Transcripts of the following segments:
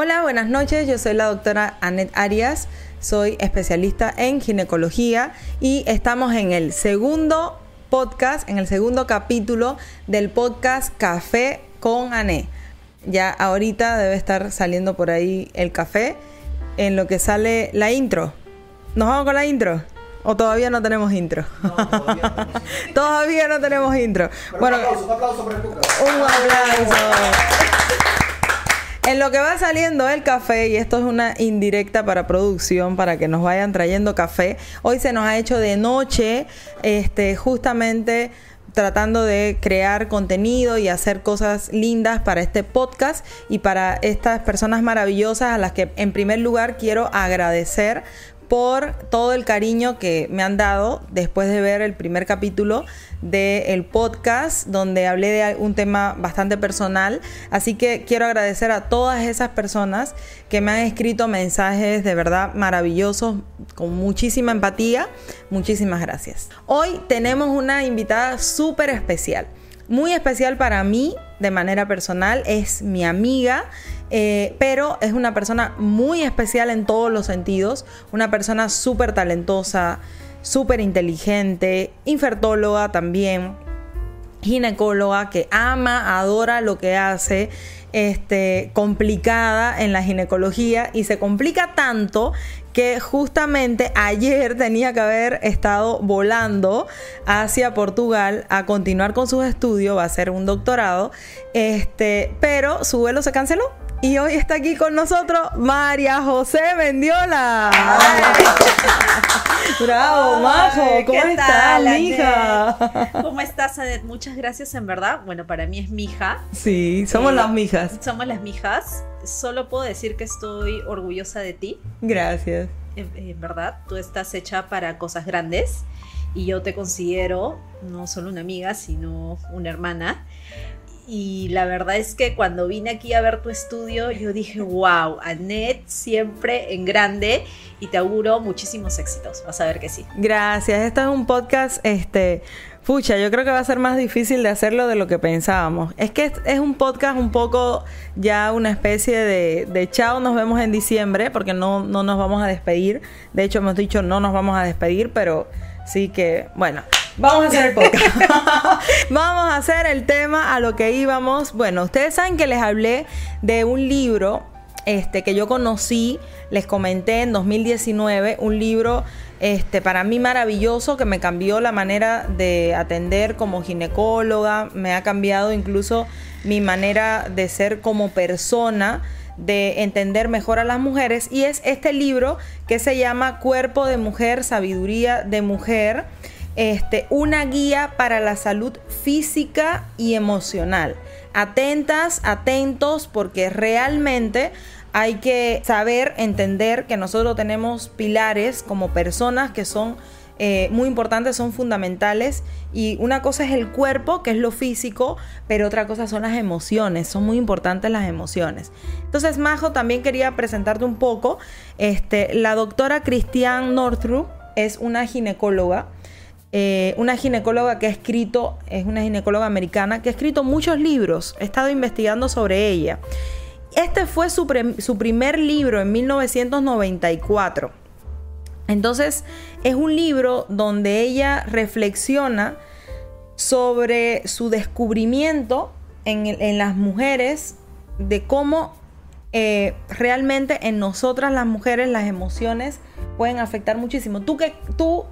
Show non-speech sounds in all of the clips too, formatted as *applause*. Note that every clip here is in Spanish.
Hola, buenas noches. Yo soy la doctora Anet Arias. Soy especialista en ginecología y estamos en el segundo podcast, en el segundo capítulo del podcast Café con Anet. Ya ahorita debe estar saliendo por ahí el café en lo que sale la intro. ¿Nos vamos con la intro? ¿O todavía no tenemos intro? todavía, no tenemos intro. *laughs* bueno, un aplauso, un aplauso para el Un aplauso. En lo que va saliendo el café, y esto es una indirecta para producción, para que nos vayan trayendo café, hoy se nos ha hecho de noche, este, justamente tratando de crear contenido y hacer cosas lindas para este podcast y para estas personas maravillosas a las que en primer lugar quiero agradecer por todo el cariño que me han dado después de ver el primer capítulo del podcast donde hablé de un tema bastante personal. Así que quiero agradecer a todas esas personas que me han escrito mensajes de verdad maravillosos, con muchísima empatía. Muchísimas gracias. Hoy tenemos una invitada súper especial. Muy especial para mí de manera personal. Es mi amiga eh, pero es una persona muy especial en todos los sentidos, una persona súper talentosa, súper inteligente, infertóloga también, ginecóloga que ama, adora lo que hace, este, complicada en la ginecología y se complica tanto que justamente ayer tenía que haber estado volando hacia Portugal a continuar con sus estudios, va a ser un doctorado, este, pero su vuelo se canceló y hoy está aquí con nosotros María José Mendiola. Bravo, Majo. ¿Cómo estás, mija? ¿Cómo estás, Anet? Muchas gracias, en verdad. Bueno, para mí es mija. Sí, somos las mijas. Somos las mijas. Solo puedo decir que estoy orgullosa de ti. Gracias. en verdad, tú estás hecha para cosas grandes y yo te considero no solo una amiga, sino una hermana y la verdad es que cuando vine aquí a ver tu estudio, yo dije, wow, Annette siempre en grande y te auguro muchísimos éxitos. Vas a ver que sí. Gracias. Este es un podcast, este, pucha, yo creo que va a ser más difícil de hacerlo de lo que pensábamos. Es que es un podcast un poco ya una especie de, de chao, nos vemos en diciembre, porque no, no nos vamos a despedir. De hecho, hemos dicho no nos vamos a despedir, pero sí que, bueno. Vamos a hacer el podcast. *laughs* Vamos a hacer el tema a lo que íbamos. Bueno, ustedes saben que les hablé de un libro este, que yo conocí, les comenté en 2019, un libro este, para mí maravilloso que me cambió la manera de atender como ginecóloga, me ha cambiado incluso mi manera de ser como persona de entender mejor a las mujeres y es este libro que se llama Cuerpo de Mujer, Sabiduría de Mujer este, una guía para la salud física y emocional. Atentas, atentos, porque realmente hay que saber, entender que nosotros tenemos pilares como personas que son eh, muy importantes, son fundamentales. Y una cosa es el cuerpo, que es lo físico, pero otra cosa son las emociones. Son muy importantes las emociones. Entonces, Majo, también quería presentarte un poco. Este, la doctora Christiane Northrup es una ginecóloga eh, una ginecóloga que ha escrito, es una ginecóloga americana, que ha escrito muchos libros, he estado investigando sobre ella. Este fue su, su primer libro en 1994. Entonces, es un libro donde ella reflexiona sobre su descubrimiento en, las mujeres de cómo eh, realmente en nosotras las mujeres las emociones pueden afectar muchísimo. ¿Tú, qué, tú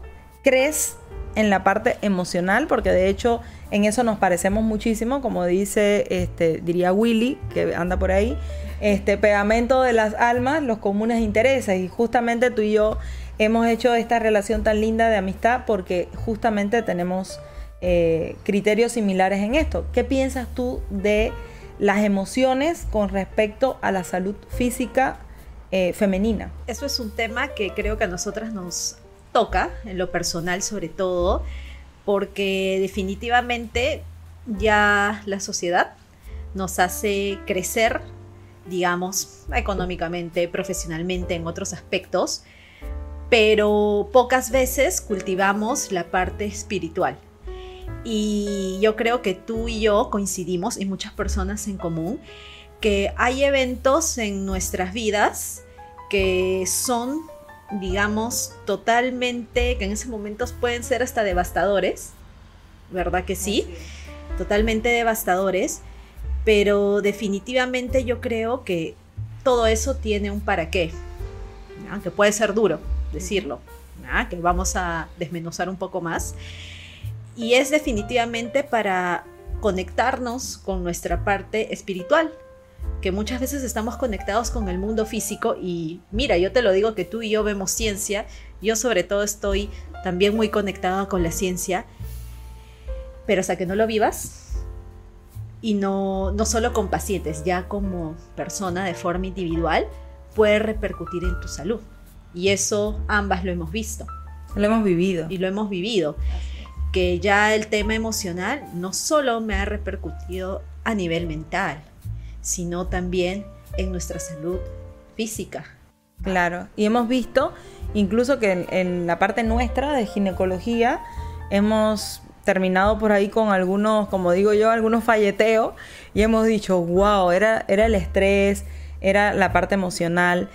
crees en la parte emocional, porque de hecho en eso nos parecemos muchísimo, como dice, este, diría Willy, que anda por ahí, este pegamento de las almas, los comunes intereses. Y justamente tú y yo hemos hecho esta relación tan linda de amistad porque justamente tenemos eh, criterios similares en esto. ¿Qué piensas tú de las emociones con respecto a la salud física eh, femenina? Eso es un tema que creo que a nosotras nos toca, en lo personal sobre todo, porque definitivamente ya la sociedad nos hace crecer, digamos, económicamente, profesionalmente, en otros aspectos, pero pocas veces cultivamos la parte espiritual. Y yo creo que tú y yo coincidimos, y muchas personas en común, que hay eventos en nuestras vidas que son, digamos, totalmente, que en ese momento pueden ser hasta devastadores, ¿verdad que sí? Totalmente devastadores, pero definitivamente yo creo que todo eso tiene un para qué, que puede ser duro decirlo, que vamos a desmenuzar un poco más. Y es definitivamente para conectarnos con nuestra parte espiritual, que muchas veces estamos conectados con el mundo físico y mira, yo te lo digo que tú y yo vemos ciencia, yo sobre todo estoy también muy conectada con la ciencia, pero hasta que no lo vivas y no, no solo con pacientes, ya como persona de forma individual, puede repercutir en tu salud. Y eso ambas lo hemos visto. Lo hemos vivido. Y lo hemos vivido. Que ya el tema emocional no solo me ha repercutido a nivel mental, sino también en nuestra salud física. Claro, y hemos visto incluso que en, la parte nuestra de ginecología hemos terminado por ahí con algunos, como digo yo, algunos falleteos y hemos dicho, wow, era, era el estrés, era la parte emocional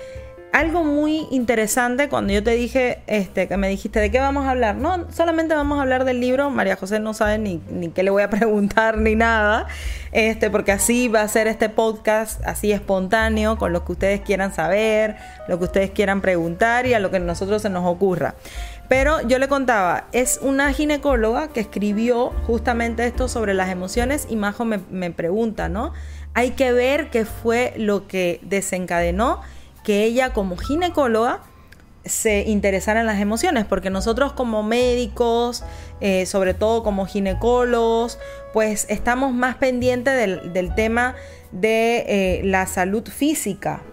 algo muy interesante cuando yo te dije, este, que me dijiste, ¿de qué vamos a hablar? No, solamente vamos a hablar del libro. María José no sabe ni, ni qué le voy a *laughs* preguntar ni nada, este, porque así va a ser este podcast, así espontáneo, con lo que ustedes quieran saber, lo que ustedes quieran preguntar y a lo que a nosotros se nos ocurra. Pero yo le contaba, es una ginecóloga que escribió justamente esto sobre las emociones y Majo me, me pregunta, ¿no? Hay que ver qué fue lo que desencadenó que ella como ginecóloga se interesara en las emociones, porque nosotros como médicos, eh, sobre todo como ginecólogos, pues estamos más pendientes del, tema de eh, la salud física.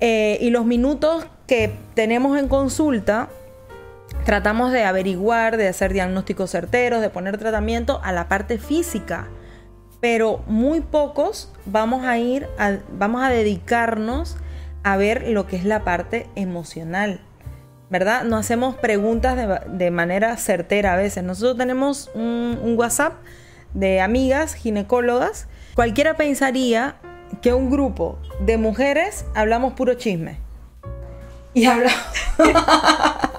Eh, y los minutos que tenemos en consulta, tratamos de averiguar, de hacer diagnósticos certeros, de poner tratamiento a la parte física. Pero muy pocos vamos a ir, vamos a dedicarnos a ver lo que es la parte emocional. ¿Verdad? No hacemos preguntas de, manera certera a veces. Nosotros tenemos un, WhatsApp de amigas ginecólogas. Cualquiera pensaría que un grupo de mujeres hablamos puro chisme. Y hablamos. *laughs*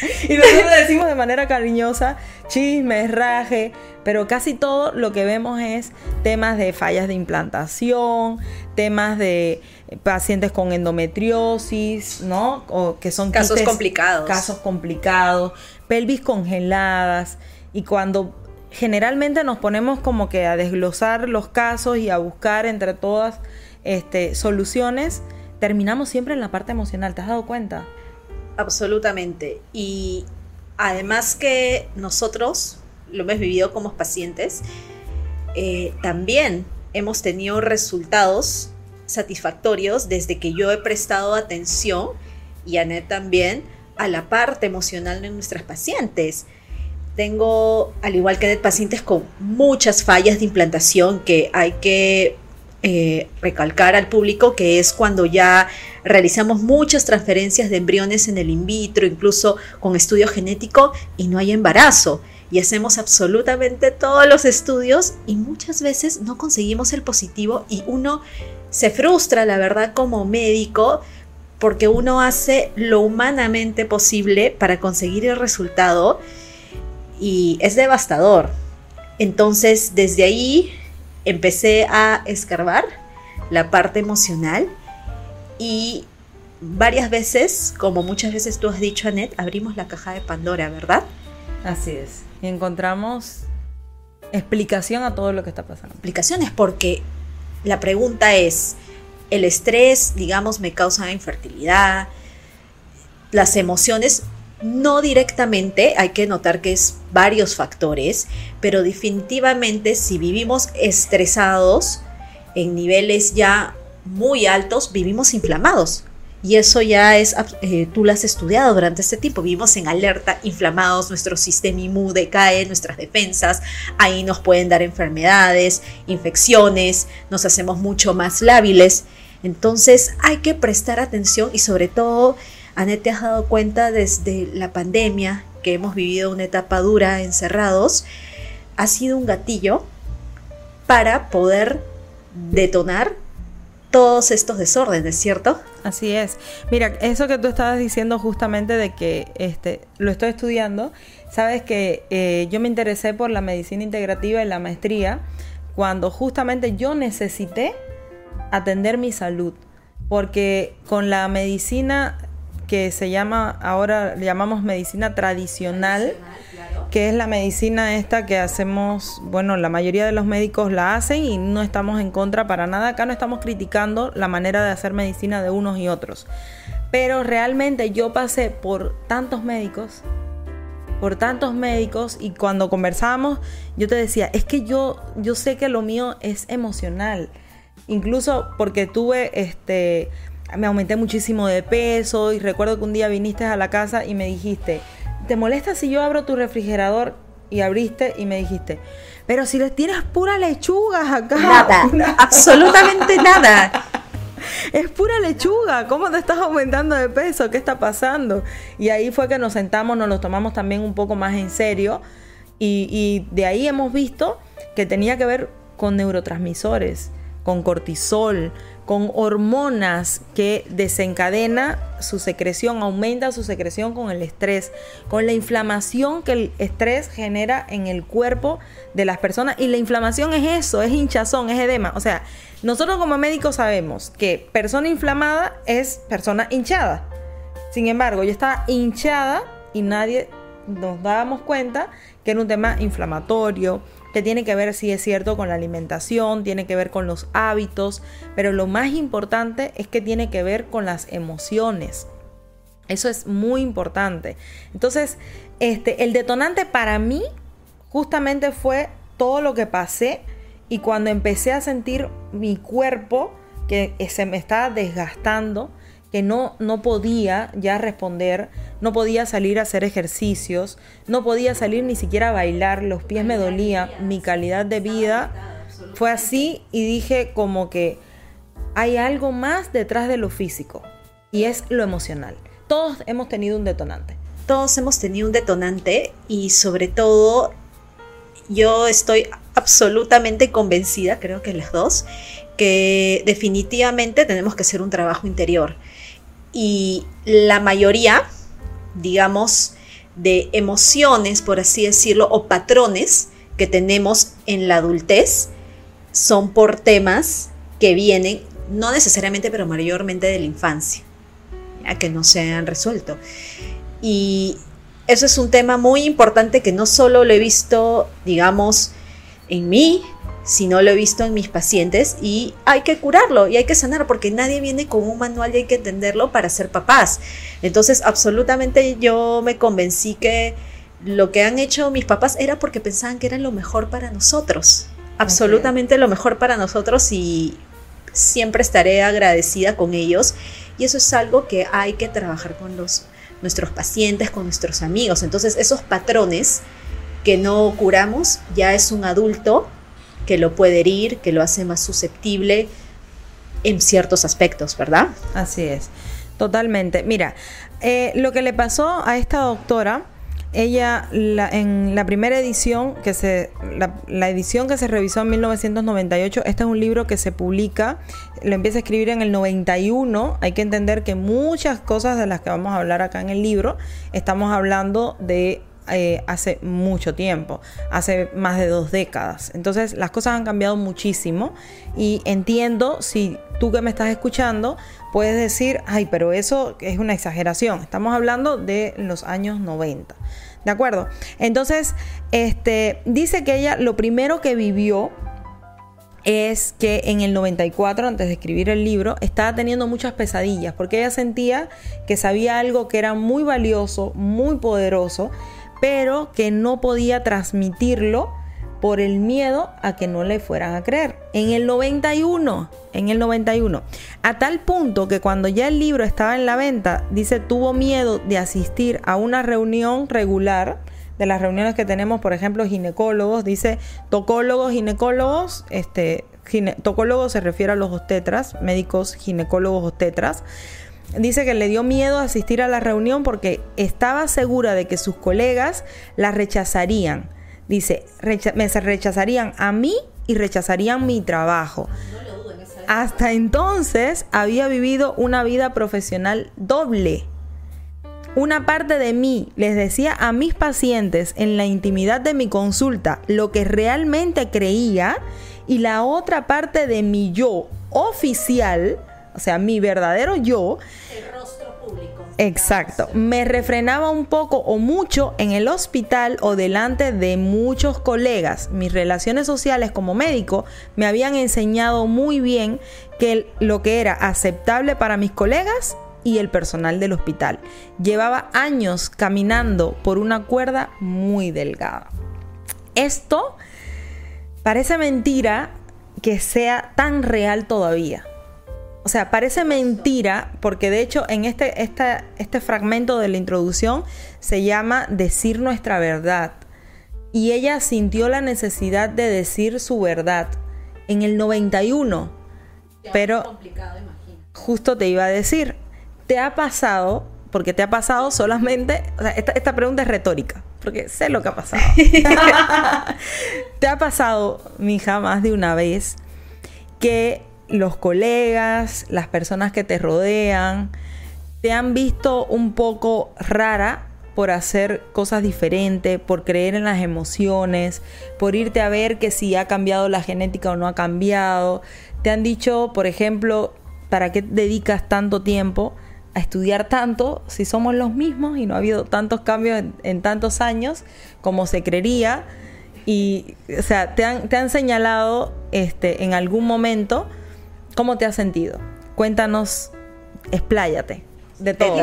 *laughs* y nosotros decimos de manera cariñosa, chisme, raje, pero casi todo lo que vemos es temas de fallas de implantación, temas de pacientes con endometriosis, ¿no? O que son casos complicados. Casos complicados, pelvis congeladas y cuando generalmente nos ponemos como que a desglosar los casos y a buscar entre todas este, soluciones, terminamos siempre en la parte emocional, ¿te has dado cuenta? Absolutamente. Y además que nosotros lo hemos vivido como pacientes, eh, también hemos tenido resultados satisfactorios desde que yo he prestado atención y Anet también a la parte emocional de nuestras pacientes. Tengo, al igual que Anet, pacientes con muchas fallas de implantación que hay que eh, recalcar al público que es cuando ya realizamos muchas transferencias de embriones en el in vitro, incluso con estudio genético y no hay embarazo. Y hacemos absolutamente todos los estudios y muchas veces no conseguimos el positivo y uno se frustra, la verdad, como médico, porque uno hace lo humanamente posible para conseguir el resultado y es devastador. Entonces, desde ahí empecé a escarbar la parte emocional y varias veces, como muchas veces tú has dicho, Anet, abrimos la caja de Pandora, ¿verdad? Así es. Y encontramos explicación a todo lo que está pasando. Explicaciones porque la pregunta es, ¿el estrés, digamos, me causa infertilidad? Las emociones, no directamente, hay que notar que es varios factores, pero definitivamente si vivimos estresados en niveles ya muy altos, vivimos inflamados. Y eso ya es, eh, tú lo has estudiado durante este tiempo, vivimos en alerta, inflamados, nuestro sistema inmune decae, nuestras defensas, ahí nos pueden dar enfermedades, infecciones, nos hacemos mucho más lábiles. Entonces hay que prestar atención y sobre todo, Anet, te has dado cuenta desde la pandemia que hemos vivido una etapa dura encerrados, ha sido un gatillo para poder detonar todos estos desórdenes, ¿cierto? Así es. Mira, eso que tú estabas diciendo justamente de que este, lo estoy estudiando, sabes que eh, yo me interesé por la medicina integrativa y la maestría cuando justamente yo necesité atender mi salud, porque con la medicina que se llama, ahora llamamos medicina tradicional, que es la medicina esta que hacemos, bueno, la mayoría de los médicos la hacen y no estamos en contra para nada. Acá no estamos criticando la manera de hacer medicina de unos y otros. Pero realmente yo pasé por tantos médicos, por tantos médicos y cuando conversábamos yo te decía, es que yo, yo sé que lo mío es emocional. Incluso porque tuve este me aumenté muchísimo de peso y recuerdo que un día viniste a la casa y me dijiste, ¿te molesta si yo abro tu refrigerador? Y abriste y me dijiste, pero si les tienes pura lechugas acá. *laughs* Nada, absolutamente nada. Es pura lechuga, ¿cómo te estás aumentando de peso? ¿Qué está pasando? Y ahí fue que nos sentamos, nos lo tomamos también un poco más en serio y, y de ahí hemos visto que tenía que ver con neurotransmisores, con cortisol, con hormonas que desencadena su secreción, aumenta su secreción con el estrés, con la inflamación que el estrés genera en el cuerpo de las personas. Y la inflamación es eso, es hinchazón, es edema. O sea, nosotros como médicos sabemos que persona inflamada es persona hinchada. Sin embargo, yo estaba hinchada y nadie nos dábamos cuenta que era un tema inflamatorio, que tiene que ver, si es cierto, con la alimentación, tiene que ver con los hábitos, pero lo más importante es que tiene que ver con las emociones. Eso es muy importante. Entonces, este, el detonante para mí justamente fue todo lo que pasé y cuando empecé a sentir mi cuerpo que se me estaba desgastando, que no, no podía ya responder, no podía salir a hacer ejercicios, no podía salir ni siquiera a bailar, los pies me dolían, mi calidad de vida fue así y dije como que hay algo más detrás de lo físico y es lo emocional. Todos hemos tenido un detonante. Todos hemos tenido un detonante y sobre todo yo estoy absolutamente convencida, creo que las dos, que definitivamente tenemos que hacer un trabajo interior y la mayoría, digamos, de emociones, por así decirlo, o patrones que tenemos en la adultez son por temas que vienen, no necesariamente, pero mayormente de la infancia, ya que no se han resuelto. Y eso es un tema muy importante que no solo lo he visto, digamos, en mí, si no lo he visto en mis pacientes y hay que curarlo y hay que sanar porque nadie viene con un manual y hay que entenderlo para ser papás. Entonces, absolutamente yo me convencí que lo que han hecho mis papás era porque pensaban que era lo mejor para nosotros. Absolutamente lo mejor para nosotros y siempre estaré agradecida con ellos. Y eso es algo que hay que trabajar con los, nuestros pacientes, con nuestros amigos. Entonces, esos patrones que no curamos, ya es un adulto que lo puede herir, que lo hace más susceptible en ciertos aspectos, ¿verdad? Así es, totalmente. Mira, eh, lo que le pasó a esta doctora, ella en la primera edición que se la, edición que se revisó en 1998 este es un libro que se publica lo empieza a escribir en el 91 hay que entender que muchas cosas de las que vamos a hablar acá en el libro estamos hablando de eh, hace mucho tiempo, hace más de dos décadas. Entonces las cosas han cambiado muchísimo y entiendo si tú que me estás escuchando puedes decir, ay, pero eso es una exageración. Estamos hablando de los años 90. ¿De acuerdo? Entonces, este, dice que ella lo primero que vivió es que en el 94, antes de escribir el libro, estaba teniendo muchas pesadillas porque ella sentía que sabía algo que era muy valioso, muy poderoso pero que no podía transmitirlo por el miedo a que no le fueran a creer. En el 91, en el 91, a tal punto que cuando ya el libro estaba en la venta, dice, tuvo miedo de asistir a una reunión regular de las reuniones que tenemos, por ejemplo, ginecólogos, dice tocólogos, ginecólogos, este, tocólogos se refiere a los obstetras, médicos ginecólogos obstetras, dice que le dio miedo asistir a la reunión porque estaba segura de que sus colegas la rechazarían. Dice, me rechazarían a mí y rechazarían mi trabajo. hasta entonces había vivido una vida profesional doble. Una parte de mí les decía a mis pacientes en la intimidad de mi consulta lo que realmente creía y la otra parte de mi yo oficial, o sea, mi verdadero yo, el rostro público. Exacto, me refrenaba un poco o mucho en el hospital o delante de muchos colegas. Mis relaciones sociales como médico me habían enseñado muy bien que lo que era aceptable para mis colegas y el personal del hospital. Llevaba años caminando por una cuerda muy delgada. Esto parece mentira que sea tan real todavía. O sea, parece mentira porque de hecho en este, este fragmento de la introducción se llama Decir nuestra verdad. Y ella sintió la necesidad de decir su verdad en el 91. pero justo te iba a decir, ¿Te ha pasado, porque te ha pasado solamente, o sea, esta, pregunta es retórica, porque sé lo que ha pasado. *laughs* *laughs* ¿Te ha pasado, mija, más de una vez que los colegas, las personas que te rodean, te han visto un poco rara por hacer cosas diferentes, por creer en las emociones, por irte a ver que si ha cambiado la genética o no ha cambiado. Te han dicho, por ejemplo, ¿para qué dedicas tanto tiempo? a estudiar tanto si somos los mismos y no ha habido tantos cambios en, tantos años como se creería. Y, o sea, te han, te han señalado este, en algún momento cómo te has sentido. Cuéntanos, expláyate de todo.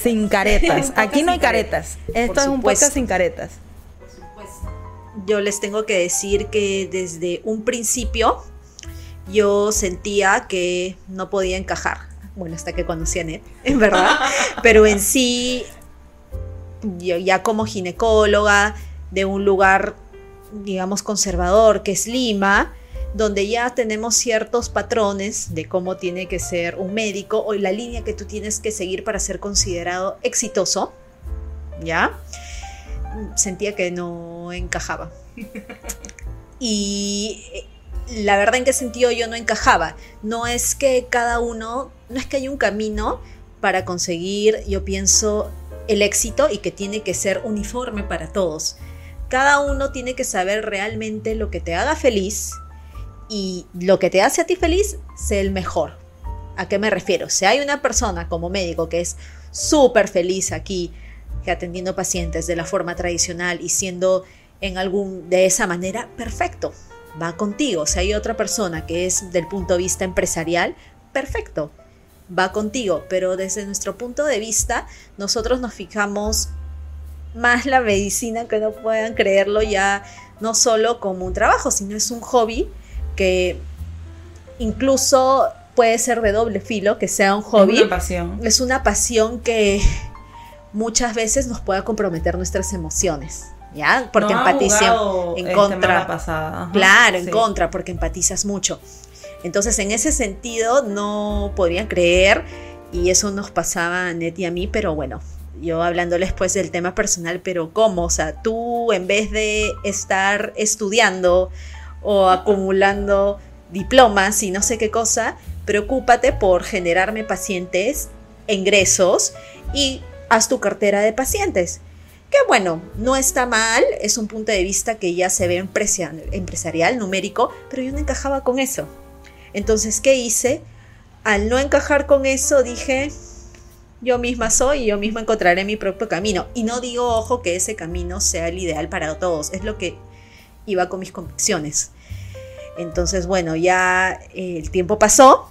Sin caretas. Aquí no hay *laughs* caretas. Esto es un podcast sin caretas. Por supuesto. Yo les tengo que decir que desde un principio yo sentía que no podía encajar bueno, hasta que conocí a Net, *laughs* en verdad, *laughs* pero en sí, yo ya como ginecóloga de un lugar, digamos, conservador, que es Lima, donde ya tenemos ciertos patrones de cómo tiene que ser un médico o la línea que tú tienes que seguir para ser considerado exitoso, ¿ya? Sentía que no encajaba. *laughs* Y la verdad en qué sentido yo no encajaba. No es que cada uno, no es que hay un camino para conseguir, yo pienso, el éxito y que tiene que ser uniforme para todos. Cada uno tiene que saber realmente lo que te haga feliz y lo que te hace a ti feliz, sé el mejor. ¿A qué me refiero? Si hay una persona como médico que es súper feliz aquí, que atendiendo pacientes de la forma tradicional y siendo en algún de esa manera, perfecto va contigo. Si hay otra persona que es del punto de vista empresarial, perfecto, va contigo. Pero desde nuestro punto de vista, nosotros nos fijamos más la medicina, que no puedan creerlo ya, no solo como un trabajo, sino es un hobby que incluso puede ser de doble filo, que sea un hobby. Es una pasión. Es una pasión que muchas veces nos pueda comprometer nuestras emociones. ¿ya? Porque no en este, contra. Pasada. claro, en contra, porque empatizas mucho. Entonces, en ese sentido, no podría creer, y eso nos pasaba a Net y a mí, pero bueno, yo hablándoles pues del tema personal, pero ¿cómo? O sea, tú en vez de estar estudiando o acumulando diplomas y no sé qué cosa, preocúpate por generarme pacientes, ingresos y haz tu cartera de pacientes. Que bueno, no está mal, es un punto de vista que ya se ve empresarial, numérico, pero yo no encajaba con eso. Entonces, ¿qué hice? Al no encajar con eso, dije, yo misma soy y yo misma encontraré mi propio camino. Y no digo, ojo, que ese camino sea el ideal para todos, es lo que iba con mis convicciones. Entonces, bueno, ya eh, el tiempo pasó.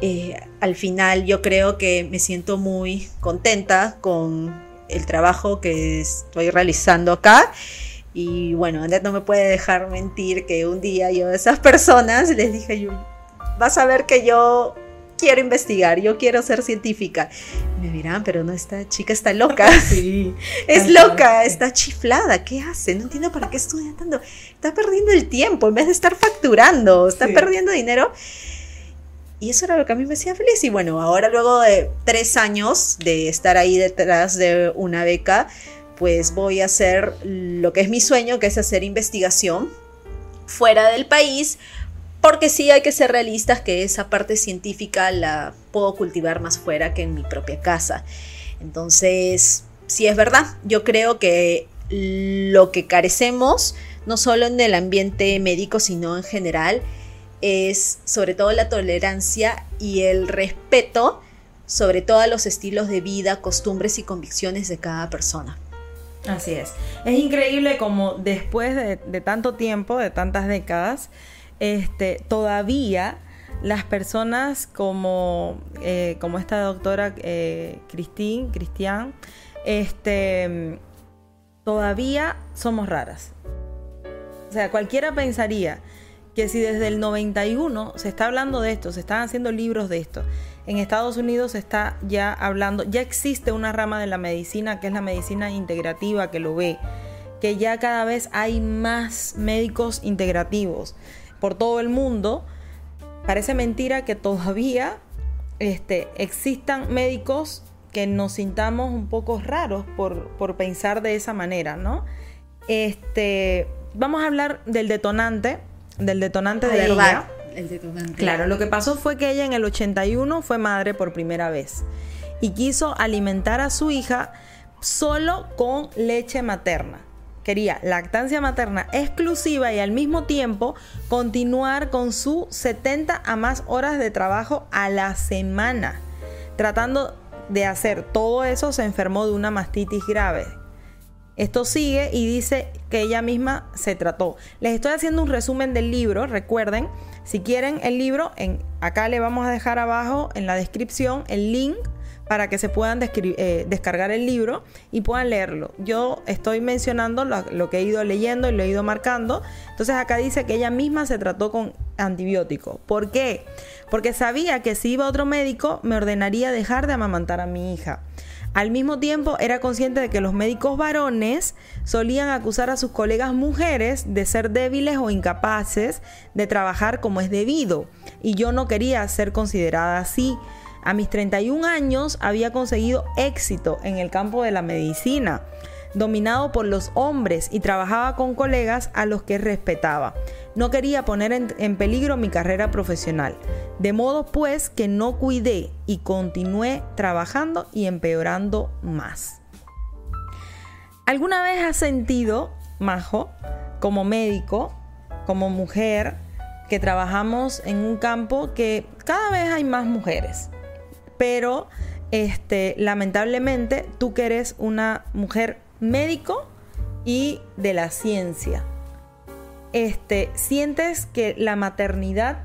Eh, al final yo creo que me siento muy contenta con el trabajo que estoy realizando acá. Y bueno, Andrés no me puede dejar mentir que un día yo a esas personas les dije, vas a ver que yo quiero investigar, yo quiero ser científica. me dirán, pero no, esta chica está loca. *laughs* Sí, *laughs* es loca, está chiflada. ¿Qué hace? No entiendo para qué estudia tanto. Está perdiendo el tiempo en vez de estar facturando, está perdiendo dinero. Y eso era lo que a mí me hacía feliz. Y bueno, ahora luego de tres años de estar ahí detrás de una beca, pues voy a hacer lo que es mi sueño, que es hacer investigación fuera del país Porque sí hay que ser realistas que esa parte científica la puedo cultivar más fuera que en mi propia casa. Entonces, sí es verdad, yo creo que lo que carecemos, no solo en el ambiente médico, sino en general, es sobre todo la tolerancia y el respeto sobre todos los estilos de vida, costumbres y convicciones de cada persona. Así es. Es increíble como después de, tanto tiempo, de tantas décadas, este, todavía las personas como, eh, como esta doctora eh, Cristian, este, todavía somos raras. O sea, cualquiera pensaría que si desde el 91 se está hablando de esto, se están haciendo libros de esto, en Estados Unidos se está ya hablando, ya existe una rama de la medicina que es la medicina integrativa que lo ve, que ya cada vez hay más médicos integrativos por todo el mundo. Parece mentira que todavía este, existan médicos que nos sintamos un poco raros por, por pensar de esa manera, ¿no? Este, vamos a hablar del detonante del detonante de verdad, El detonante. Claro, lo que pasó fue que ella en el 81 fue madre por primera vez y quiso alimentar a su hija solo con leche materna. Quería lactancia materna exclusiva y al mismo tiempo continuar con sus 70 a más horas de trabajo a la semana. Tratando de hacer todo eso se enfermó de una mastitis grave esto sigue y dice que ella misma se trató. Les estoy haciendo un resumen del libro, recuerden, si quieren el libro, en, acá le vamos a dejar abajo en la descripción el link para que se puedan eh, descargar el libro y puedan leerlo. Yo estoy mencionando lo, que he ido leyendo y lo he ido marcando. Entonces acá dice que ella misma se trató con antibiótico. ¿Por qué? Porque sabía que si iba a otro médico me ordenaría dejar de amamantar a mi hija. Al mismo tiempo era consciente de que los médicos varones solían acusar a sus colegas mujeres de ser débiles o incapaces de trabajar como es debido, y yo no quería ser considerada así. A mis 31 años había conseguido éxito en el campo de la medicina dominado por los hombres y trabajaba con colegas a los que respetaba. No quería poner en, peligro mi carrera profesional. De modo pues que no cuidé y continué trabajando y empeorando más. ¿Alguna vez has sentido, Majo, como médico, como mujer, que trabajamos en un campo que cada vez hay más mujeres? Pero este, lamentablemente tú que eres una mujer médico y de la ciencia. Este, sientes que la maternidad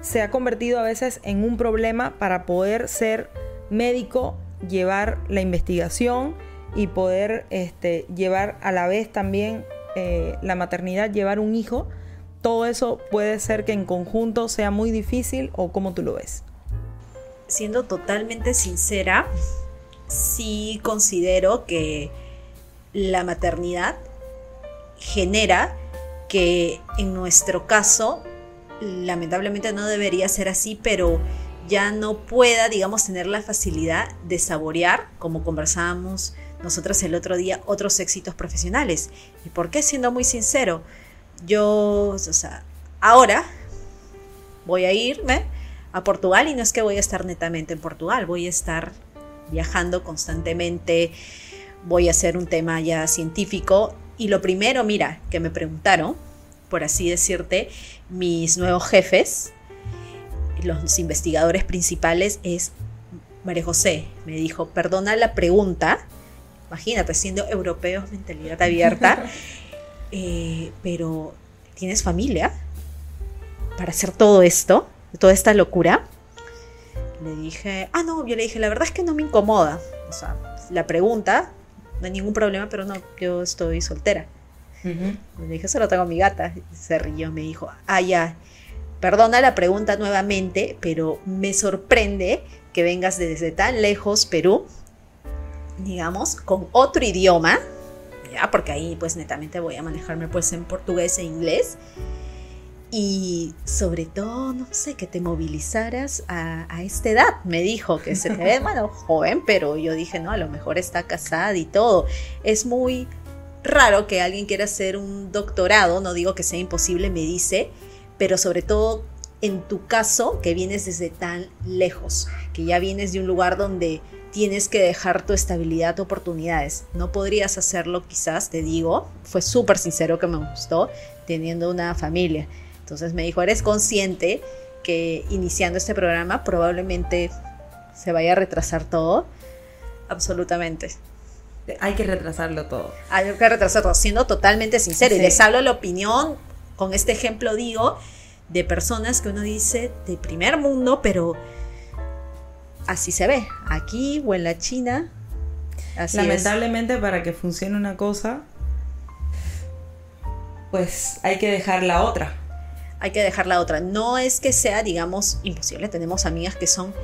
se ha convertido a veces en un problema para poder ser médico, llevar la investigación y poder este, llevar a la vez también eh, la maternidad, llevar un hijo. Todo eso puede ser que en conjunto sea muy difícil o como tú lo ves. Siendo totalmente sincera, sí considero que la maternidad genera que en nuestro caso, lamentablemente no debería ser así, pero ya no pueda, digamos, tener la facilidad de saborear, como conversábamos nosotros el otro día, otros éxitos profesionales. ¿Y por qué? Siendo muy sincero, yo, o sea, ahora voy a irme a Portugal y no es que voy a estar netamente en Portugal, voy a estar viajando constantemente, voy a hacer un tema ya científico. Y lo primero, mira, que me preguntaron, por así decirte, mis nuevos jefes, los investigadores principales, es María José. Me dijo, perdona la pregunta, imagínate, siendo europeos, mentalidad abierta, *laughs* eh, pero ¿tienes familia para hacer todo esto, toda esta locura? Le dije, ah, no, yo le dije, la verdad es que no me incomoda. O sea, la pregunta no hay ningún problema, pero no, yo estoy soltera. Le dije, solo tengo a mi gata. Se rió, me dijo, ah, ya, perdona la pregunta nuevamente, pero me sorprende que vengas desde tan lejos, Perú, digamos, con otro idioma, ya, porque ahí pues netamente voy a manejarme pues en portugués e inglés y sobre todo, no sé, que te movilizaras a, esta edad. Me dijo que se te ve, bueno, *laughs* joven, pero yo dije, no, a lo mejor está casada y todo. Es muy raro que alguien quiera hacer un doctorado, no digo que sea imposible, me dice, pero sobre todo en tu caso que vienes desde tan lejos, que ya vienes de un lugar donde tienes que dejar tu estabilidad, oportunidades. No podrías hacerlo quizás, te digo, fue súper sincero que me gustó, teniendo una familia. Entonces me dijo, ¿eres consciente que iniciando este programa probablemente se vaya a retrasar todo? Absolutamente. Hay que retrasarlo todo. Hay que retrasarlo, siendo totalmente sincero. Y les hablo la opinión, con este ejemplo digo, de personas que uno dice de primer mundo, pero así se ve, aquí o en la China. Lamentablemente para que funcione una cosa, pues hay que dejar la otra. Hay que dejar la otra. No es que sea, digamos, imposible. Tenemos amigas que son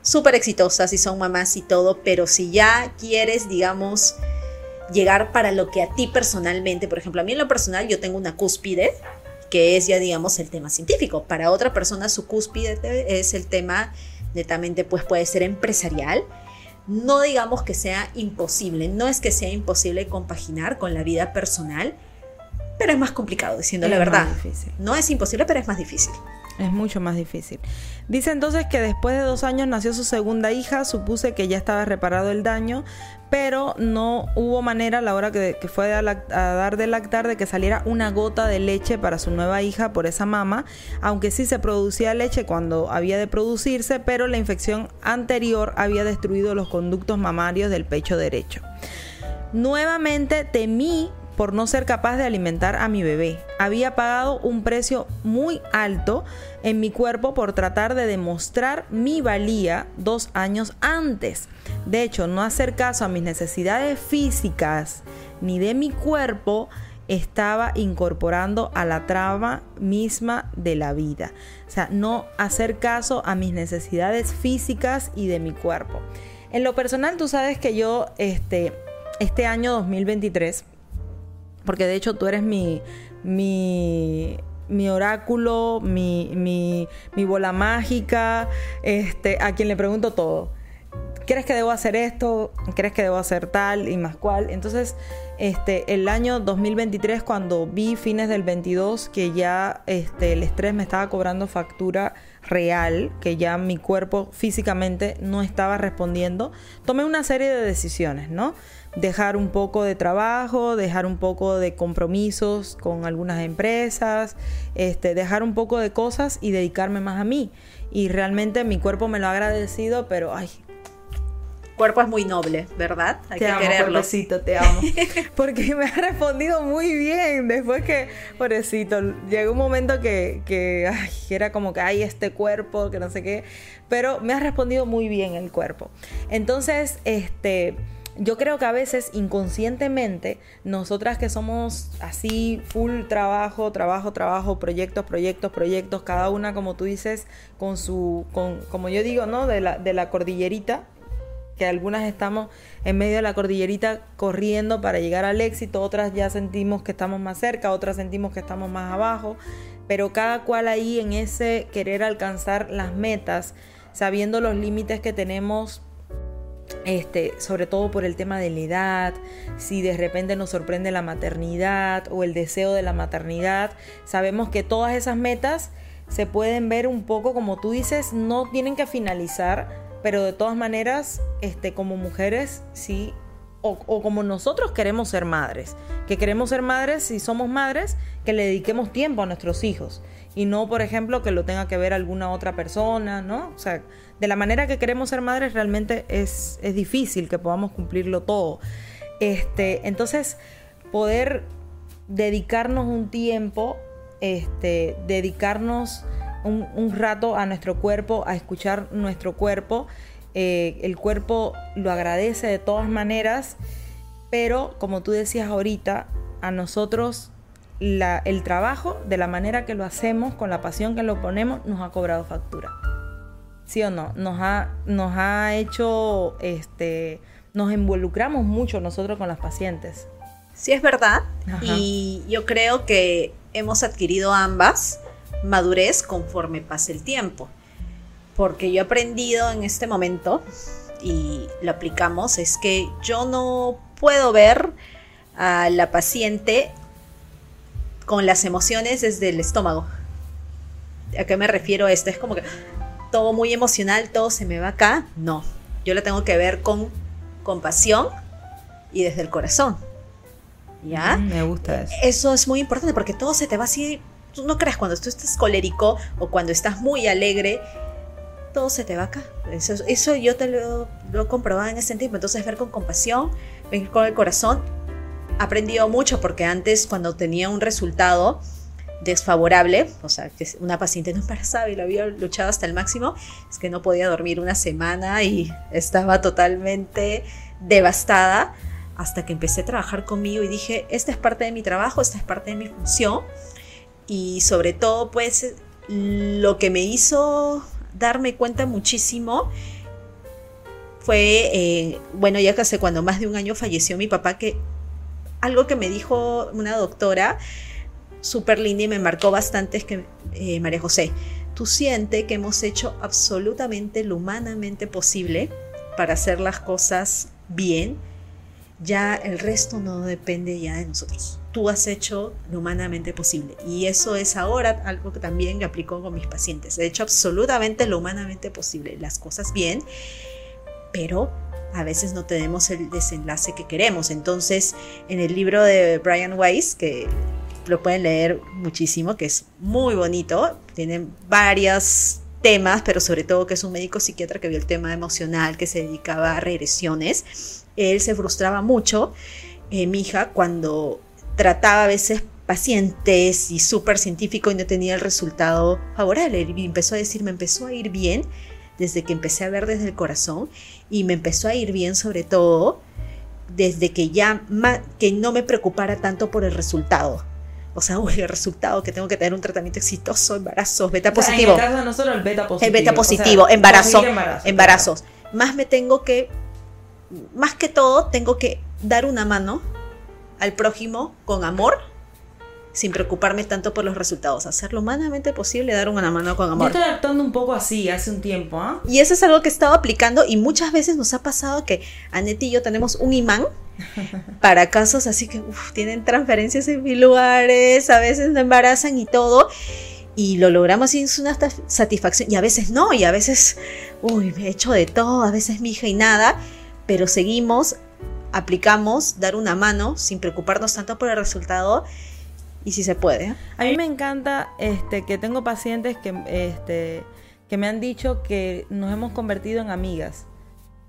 súper exitosas y son mamás y todo, pero si ya quieres, digamos, llegar para lo que a ti personalmente, por ejemplo, a mí en lo personal yo tengo una cúspide, que es ya, digamos, el tema científico. Para otra persona su cúspide es el tema netamente pues puede ser empresarial. No digamos que sea imposible, no es que sea imposible compaginar con la vida personal, pero es más complicado, diciendo la verdad. No es imposible, pero es más difícil. Es mucho más difícil. Dice entonces que después de dos años nació su segunda hija, supuse que ya estaba reparado el daño, pero no hubo manera a la hora que, fue a, dar de lactar de que saliera una gota de leche para su nueva hija por esa mama, aunque sí se producía leche cuando había de producirse, pero la infección anterior había destruido los conductos mamarios del pecho derecho. Nuevamente temí por no ser capaz de alimentar a mi bebé. Había pagado un precio muy alto en mi cuerpo por tratar de demostrar mi valía dos años antes. De hecho, no hacer caso a mis necesidades físicas ni de mi cuerpo estaba incorporando a la trama misma de la vida. O sea, no hacer caso a mis necesidades físicas y de mi cuerpo. En lo personal, tú sabes que yo este, este año 2023 porque de hecho tú eres mi, mi, mi oráculo, mi, mi, mi, bola mágica, este, a quien le pregunto todo. ¿Crees que debo hacer esto? ¿Crees que debo hacer tal y más cual? Entonces, este, el año 2023, cuando vi fines del 22 que ya este, el estrés me estaba cobrando factura real, que ya mi cuerpo físicamente no estaba respondiendo, tomé una serie de decisiones, ¿no? Dejar un poco de trabajo, dejar un poco de compromisos con algunas empresas, este, dejar un poco de cosas y dedicarme más a mí. Y realmente mi cuerpo me lo ha agradecido, pero ay. Cuerpo es muy noble, ¿verdad? Hay te que amo, quererlo. te amo. *laughs* Porque me ha respondido muy bien. Después que, pobrecito, llegó un momento que, que ay, era como que hay este cuerpo, que no sé qué. Pero me ha respondido muy bien el cuerpo. Entonces, este yo creo que a veces inconscientemente, nosotras que somos así, full trabajo, trabajo, trabajo, proyectos, proyectos, proyectos, cada una, como tú dices, con su, con, como yo digo, ¿no? De la, de la cordillerita, que algunas estamos en medio de la cordillerita corriendo para llegar al éxito, otras ya sentimos que estamos más cerca, otras sentimos que estamos más abajo, pero cada cual ahí en ese querer alcanzar las metas, sabiendo los límites que tenemos este, sobre todo por el tema de la edad, si de repente nos sorprende la maternidad o el deseo de la maternidad, sabemos que todas esas metas se pueden ver un poco como tú dices, no tienen que finalizar, pero de todas maneras, este, como mujeres, sí, o, o como nosotros queremos ser madres, que queremos ser madres, si somos madres, que le dediquemos tiempo a nuestros hijos y no, por ejemplo, que lo tenga que ver alguna otra persona, ¿no? O sea, de la manera que queremos ser madres realmente es, es difícil que podamos cumplirlo todo. Este, entonces, poder dedicarnos un tiempo, este, dedicarnos un, rato a nuestro cuerpo, a escuchar nuestro cuerpo. Eh, el cuerpo lo agradece de todas maneras, pero como tú decías ahorita, a nosotros el trabajo, de la manera que lo hacemos, con la pasión que lo ponemos, nos ha cobrado factura. ¿Sí o no? Nos ha, nos ha hecho, este, nos involucramos mucho nosotros con las pacientes. Sí, es verdad. Y yo creo que hemos adquirido ambas madurez conforme pasa el tiempo. Porque yo he aprendido en este momento, y lo aplicamos, es que yo no puedo ver a la paciente con las emociones desde el estómago. ¿A qué me refiero esto? Es como que todo muy emocional, todo se me va acá. No, yo la tengo que ver con compasión y desde el corazón. ¿Ya? Mm, me gusta eso. Eso es muy importante porque todo se te va así. Tú no creas cuando tú estás colérico o cuando estás muy alegre, todo se te va acá. Eso, eso yo te lo, lo he comprobado en ese tiempo. Entonces, ver con compasión, ver con el corazón. Aprendido mucho porque antes, cuando tenía un resultado, desfavorable, o sea, que una paciente no embarazada y lo había luchado hasta el máximo, es que no podía dormir una semana y estaba totalmente devastada hasta que empecé a trabajar conmigo y dije, esta es parte de mi trabajo, esta es parte de mi función y sobre todo pues lo que me hizo darme cuenta muchísimo fue, eh, bueno, ya casi cuando más de un año falleció mi papá, que algo que me dijo una doctora, súper linda y me marcó bastante es que, eh, María José, tú sientes que hemos hecho absolutamente lo humanamente posible para hacer las cosas bien, ya el resto no depende ya de nosotros. Tú has hecho lo humanamente posible. Y eso es ahora algo que también aplico con mis pacientes. He hecho absolutamente lo humanamente posible, las cosas bien, pero a veces no tenemos el desenlace que queremos. Entonces, en el libro de Brian Weiss, que lo pueden leer muchísimo, que es muy bonito. Tienen varios temas, pero sobre todo que es un médico psiquiatra que vio el tema emocional, que se dedicaba a regresiones. Él se frustraba mucho, eh, mi hija, cuando trataba a veces pacientes y súper científico y no tenía el resultado favorable. Y empezó a decir, me empezó a ir bien desde que empecé a ver desde el corazón y me empezó a ir bien sobre todo desde que ya que no me preocupara tanto por el resultado o sea, *laughs* uy, el resultado que tengo que tener un tratamiento exitoso, embarazos, beta positivo. En el caso el beta positivo. El beta positivo, embarazo, embarazos. Más me tengo que, más que todo, tengo que dar una mano al prójimo con amor, sin preocuparme tanto por los resultados. Hacer lo humanamente posible, dar una mano con amor. Yo estoy actuando un poco así hace un tiempo, ¿ah? Y eso es algo que he estado aplicando y muchas veces nos ha pasado que Anette y yo tenemos un imán *laughs* para casos así que tienen transferencias en mil lugares, a veces no embarazan y todo. Y lo logramos y es una satisfacción. Y a veces no, y a veces, uy, me he hecho de todo, a veces mi hija y nada. Pero seguimos, aplicamos, dar una mano sin preocuparnos tanto por el resultado. Y si se puede. A mí me encanta este, que tengo pacientes que, este, que me han dicho que nos hemos convertido en amigas.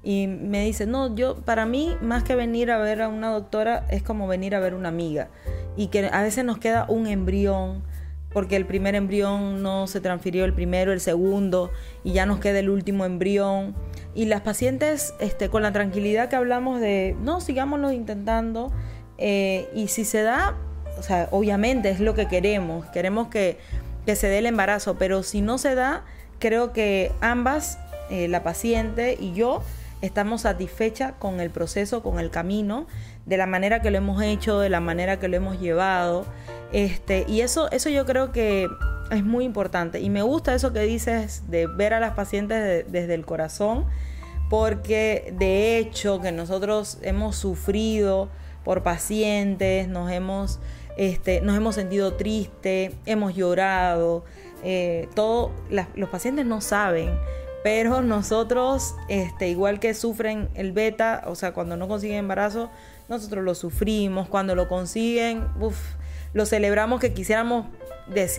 Y me dice, no, yo para mí más que venir a ver a una doctora es como venir a ver una amiga y que a veces nos queda un embrión porque el primer embrión no se transfirió el primero, el segundo y ya nos queda el último embrión. Y las pacientes este, con la tranquilidad que hablamos de, no, sigámoslo intentando eh, y si se da, o sea, obviamente es lo que queremos, queremos que, que se dé el embarazo, pero si no se da, creo que ambas, eh, la paciente y yo, estamos satisfechas con el proceso, con el camino, de la manera que lo hemos hecho, de la manera que lo hemos llevado. Este, y eso, eso yo creo que es muy importante. Y me gusta eso que dices de ver a las pacientes desde el corazón, porque de hecho que nosotros hemos sufrido por pacientes, nos hemos, este, nos hemos sentido tristes, hemos llorado. Eh, los pacientes no saben pero *laughs* nosotros, este, igual que sufren el beta, o sea, cuando no consiguen embarazo, nosotros lo sufrimos. Cuando lo consiguen, uff, lo celebramos que quisiéramos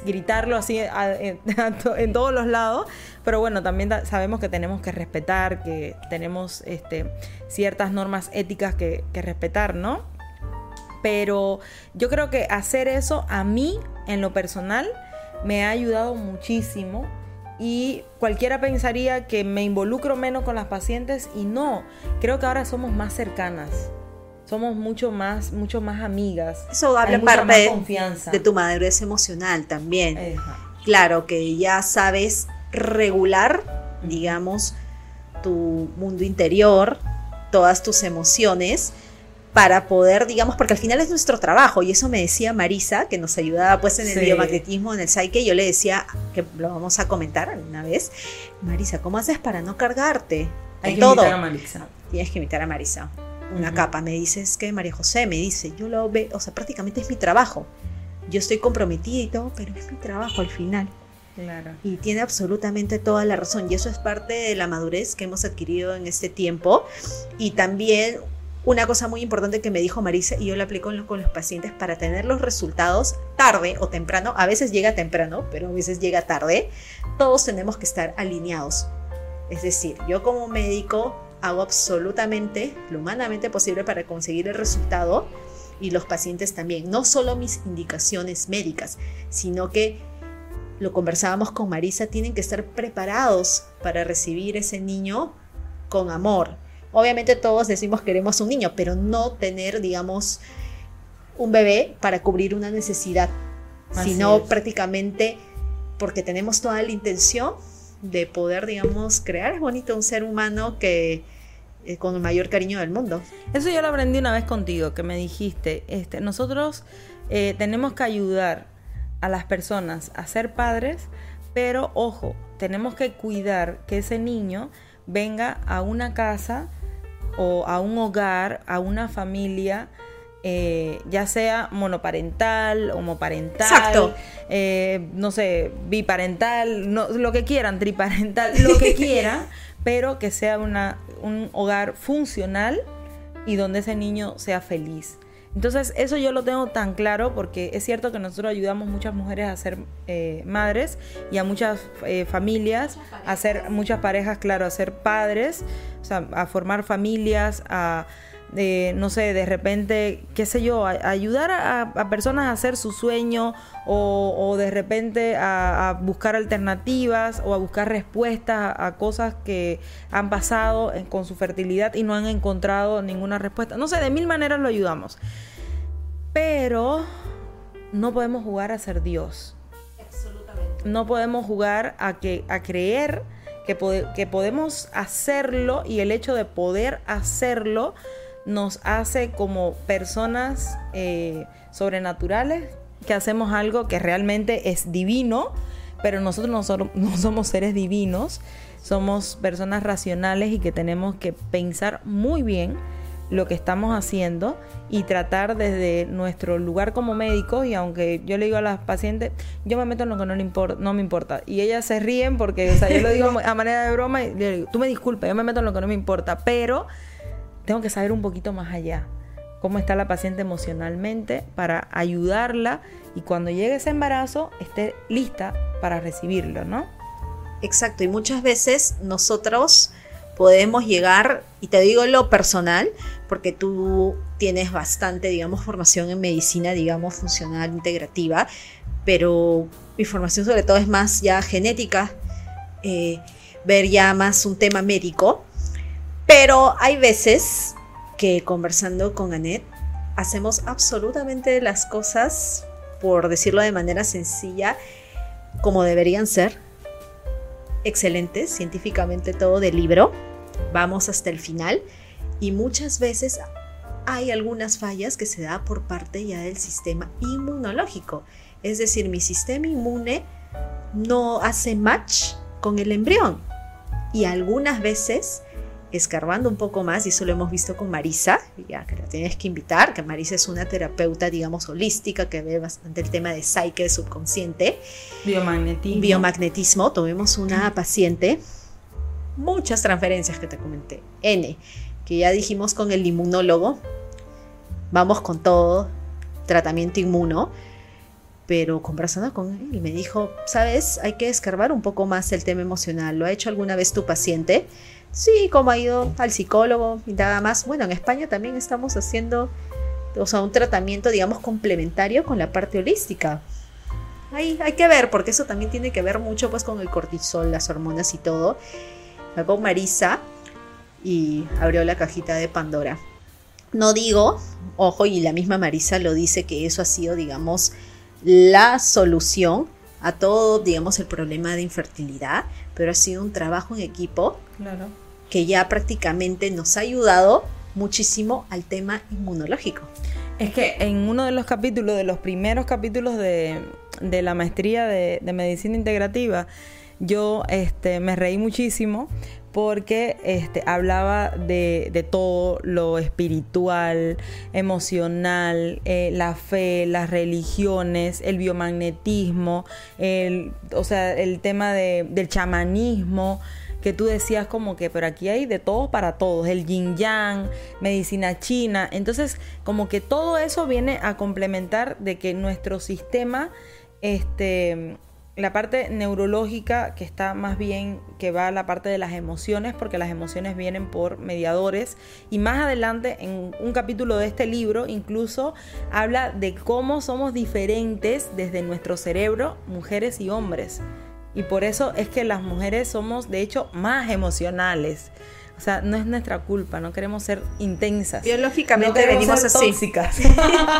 gritarlo así *laughs* en, todos los lados, pero bueno, también sabemos que tenemos que respetar, que tenemos este, ciertas normas éticas que, que respetar, ¿no? Pero yo creo que hacer eso a mí, en lo personal, me ha ayudado muchísimo y cualquiera pensaría que me involucro menos con las pacientes y no, creo que ahora somos más cercanas. Somos mucho más, mucho más amigas. Eso habla parte de, confianza. de tu madurez emocional también. Claro que ya sabes regular, digamos, tu mundo interior, todas tus emociones para poder, digamos, porque al final es nuestro trabajo, y eso me decía Marisa, que nos ayudaba pues en el biomagnetismo, en el psyche, yo le decía, que lo vamos a comentar una vez, Marisa, ¿cómo haces para no cargarte? Hay que todo. invitar a Marisa. Tienes que invitar a Marisa. Una capa, me dices que María José me dice, yo lo veo, o sea, prácticamente es mi trabajo. Yo estoy comprometida y todo, pero es mi trabajo al final. Claro. Y tiene absolutamente toda la razón. Y eso es parte de la madurez que hemos adquirido en este tiempo. Y también una cosa muy importante que me dijo Marisa, y yo la aplico con los pacientes para tener los resultados tarde o temprano. A veces llega temprano, pero a veces llega tarde. Todos tenemos que estar alineados. Es decir, yo como médico hago absolutamente lo humanamente posible para conseguir el resultado y los pacientes también. No solo mis indicaciones médicas, sino que lo conversábamos con Marisa, tienen que estar preparados para recibir ese niño con amor. Obviamente todos decimos queremos un niño, pero no tener, digamos, un bebé para cubrir una necesidad, sino prácticamente porque tenemos toda la intención de poder, digamos, crear. Es bonito un ser humano que eh, con el mayor cariño del mundo. Eso yo lo aprendí una vez contigo, que me dijiste, este, nosotros eh, tenemos que ayudar a las personas a ser padres, pero ojo, tenemos que cuidar que ese niño venga a una casa o a un hogar, a una familia, eh, ya sea monoparental, homoparental, eh, no sé, biparental, lo que quieran, triparental, lo que *laughs* quieran, pero que sea una, un hogar funcional y donde ese niño sea feliz. Entonces, eso yo lo tengo tan claro porque es cierto que nosotros ayudamos muchas mujeres a ser eh, madres y a muchas eh, familias, a ser muchas parejas, claro, a ser padres, o sea, a formar familias, a no sé, de repente, qué sé yo, ayudar a, personas a hacer su sueño o, de repente a, buscar alternativas o a buscar respuestas a, cosas que han pasado con su fertilidad y no han encontrado ninguna respuesta. No sé, de mil maneras lo ayudamos. Pero no podemos jugar a ser Dios. Absolutamente. No podemos jugar a, que, a creer que, que podemos hacerlo y el hecho de poder hacerlo nos hace como personas eh, sobrenaturales, que hacemos algo que realmente es divino, pero nosotros no, *laughs* no somos seres divinos, somos personas racionales y que tenemos que pensar muy bien lo que estamos haciendo y tratar desde nuestro lugar como médicos y aunque yo le digo a las pacientes, yo me meto en lo que no, le importa, no me importa y ellas se ríen porque, o sea, yo lo digo *laughs* a manera de broma y le digo, tú me disculpas, yo me meto en lo que no me importa, pero tengo que saber un poquito más allá cómo está la paciente emocionalmente para ayudarla y cuando llegue ese embarazo esté lista para recibirlo, ¿no? Exacto, y muchas veces nosotros podemos llegar, y te digo lo personal, porque tú tienes bastante, digamos, formación en medicina, digamos, funcional, integrativa, pero mi formación sobre todo es más ya genética, eh, ver ya más un tema médico. Pero hay veces que conversando con Annette hacemos absolutamente las cosas, por decirlo de manera sencilla, como deberían ser. Excelentes, científicamente todo del libro. Vamos hasta el final. Y muchas veces hay algunas fallas que se da por parte ya del sistema inmunológico. Es decir, mi sistema inmune no hace match con el embrión. Y algunas veces escarbando un poco más, y eso lo hemos visto con Marisa, ya que la tienes que invitar, que Marisa es una terapeuta, digamos, holística, que ve bastante el tema de psique subconsciente. Biomagnetismo. Biomagnetismo. Tuvimos una paciente, muchas transferencias que te comenté, N, que ya dijimos con el inmunólogo, vamos con todo, tratamiento inmuno, pero conversando con él me dijo, sabes, hay que escarbar un poco más el tema emocional, ¿lo ha hecho alguna vez tu paciente? Sí, como ha ido al psicólogo y nada más. Bueno, en España también estamos haciendo, o sea, un tratamiento, digamos, complementario con la parte holística. Hay, hay que ver, porque eso también tiene que ver mucho pues con el cortisol, las hormonas y todo. Luego Marisa y abrió la cajita de Pandora. No digo, ojo, y la misma Marisa lo dice que eso ha sido, digamos, la solución a todo, digamos, el problema de infertilidad, pero ha sido un trabajo en equipo. Claro que ya prácticamente nos ha ayudado muchísimo al tema inmunológico. Es que en uno de los capítulos, de los primeros capítulos de, la maestría de, medicina integrativa, yo este, me reí muchísimo porque este, hablaba de, todo lo espiritual, emocional, eh, la fe, las religiones, el biomagnetismo, el, o sea, el tema del chamanismo que tú decías como que, pero aquí hay de todo para todos, el yin yang, medicina china, entonces como que todo eso viene a complementar de que nuestro sistema, este, la parte neurológica que está más bien que va a la parte de las emociones porque las emociones vienen por mediadores. Y más adelante en un capítulo de este libro incluso habla de cómo somos diferentes desde nuestro cerebro mujeres y hombres y por eso es que las mujeres somos de hecho más emocionales o sea, no es nuestra culpa, no queremos ser intensas. Biológicamente venimos así. tóxicas.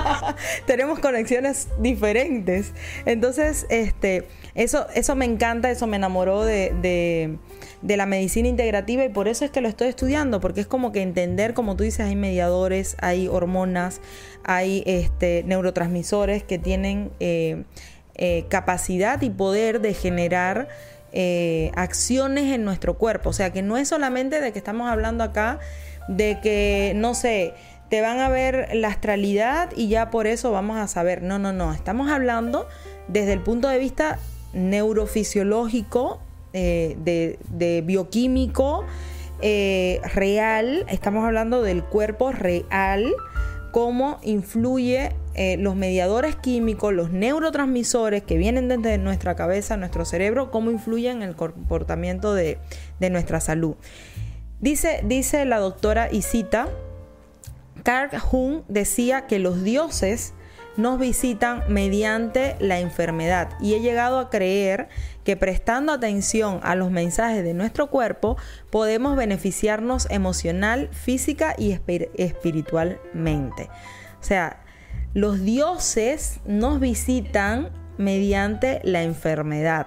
*laughs* Tenemos conexiones diferentes. Entonces, este, eso, eso me encanta, eso me enamoró de, de, la medicina integrativa y por eso es que lo estoy estudiando, porque es como que entender, como tú dices, hay mediadores, hay hormonas, hay este, neurotransmisores que tienen eh, eh, capacidad y poder de generar eh, acciones en nuestro cuerpo. O sea, que no es solamente de que estamos hablando acá de que, no sé, te van a ver la astralidad y ya por eso vamos a saber. No, no, no. Estamos hablando desde el punto de vista neurofisiológico, eh, de, bioquímico, real. Estamos hablando del cuerpo real cómo influye eh, los mediadores químicos, los neurotransmisores que vienen desde nuestra cabeza, nuestro cerebro, cómo influyen en el comportamiento de, nuestra salud. Dice, dice la doctora Isita, Carl Jung decía que los dioses nos visitan mediante la enfermedad y he llegado a creer que prestando atención a los mensajes de nuestro cuerpo podemos beneficiarnos emocional, física y espiritualmente. O sea, los dioses nos visitan mediante la enfermedad.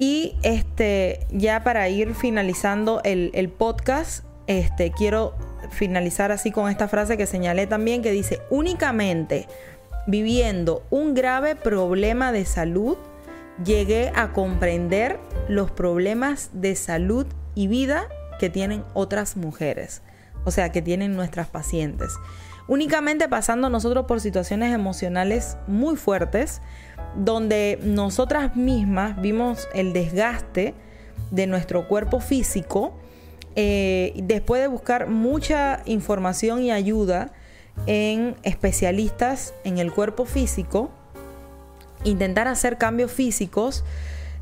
Y este, ya para ir finalizando el, el podcast, este, quiero finalizar así con esta frase que señalé también, que dice, únicamente viviendo un grave problema de salud, llegué a comprender los problemas de salud y vida que tienen otras mujeres, o sea, que tienen nuestras pacientes. Únicamente pasando nosotros por situaciones emocionales muy fuertes, donde nosotras mismas vimos el desgaste de nuestro cuerpo físico, eh, después de buscar mucha información y ayuda en especialistas en el cuerpo físico, intentar hacer cambios físicos,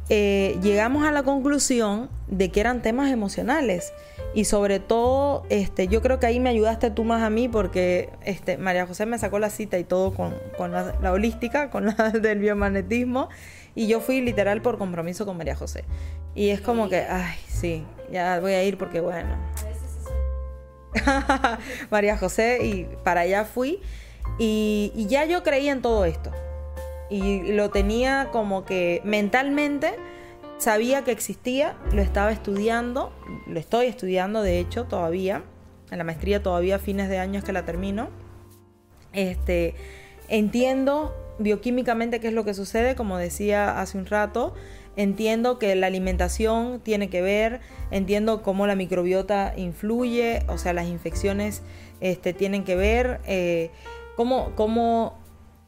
eh, llegamos a la conclusión de que eran temas emocionales. Y sobre todo, este, yo creo que ahí me ayudaste tú más a mí porque este, María José me sacó la cita y todo con, la, holística, con la *laughs* del biomagnetismo. Y yo fui literal por compromiso con María José. Y es como que, ay, sí, ya voy a ir porque bueno. *laughs* María José y para allá fui. Y, y ya yo creía en todo esto. Y lo tenía como que mentalmente sabía que existía, lo estaba estudiando, lo estoy estudiando de hecho todavía, en la maestría todavía a fines de años que la termino. Este, entiendo bioquímicamente qué es lo que sucede, como decía hace un rato, entiendo que la alimentación tiene que ver, entiendo cómo la microbiota influye, o sea, las infecciones este, tienen que ver, eh, cómo, cómo,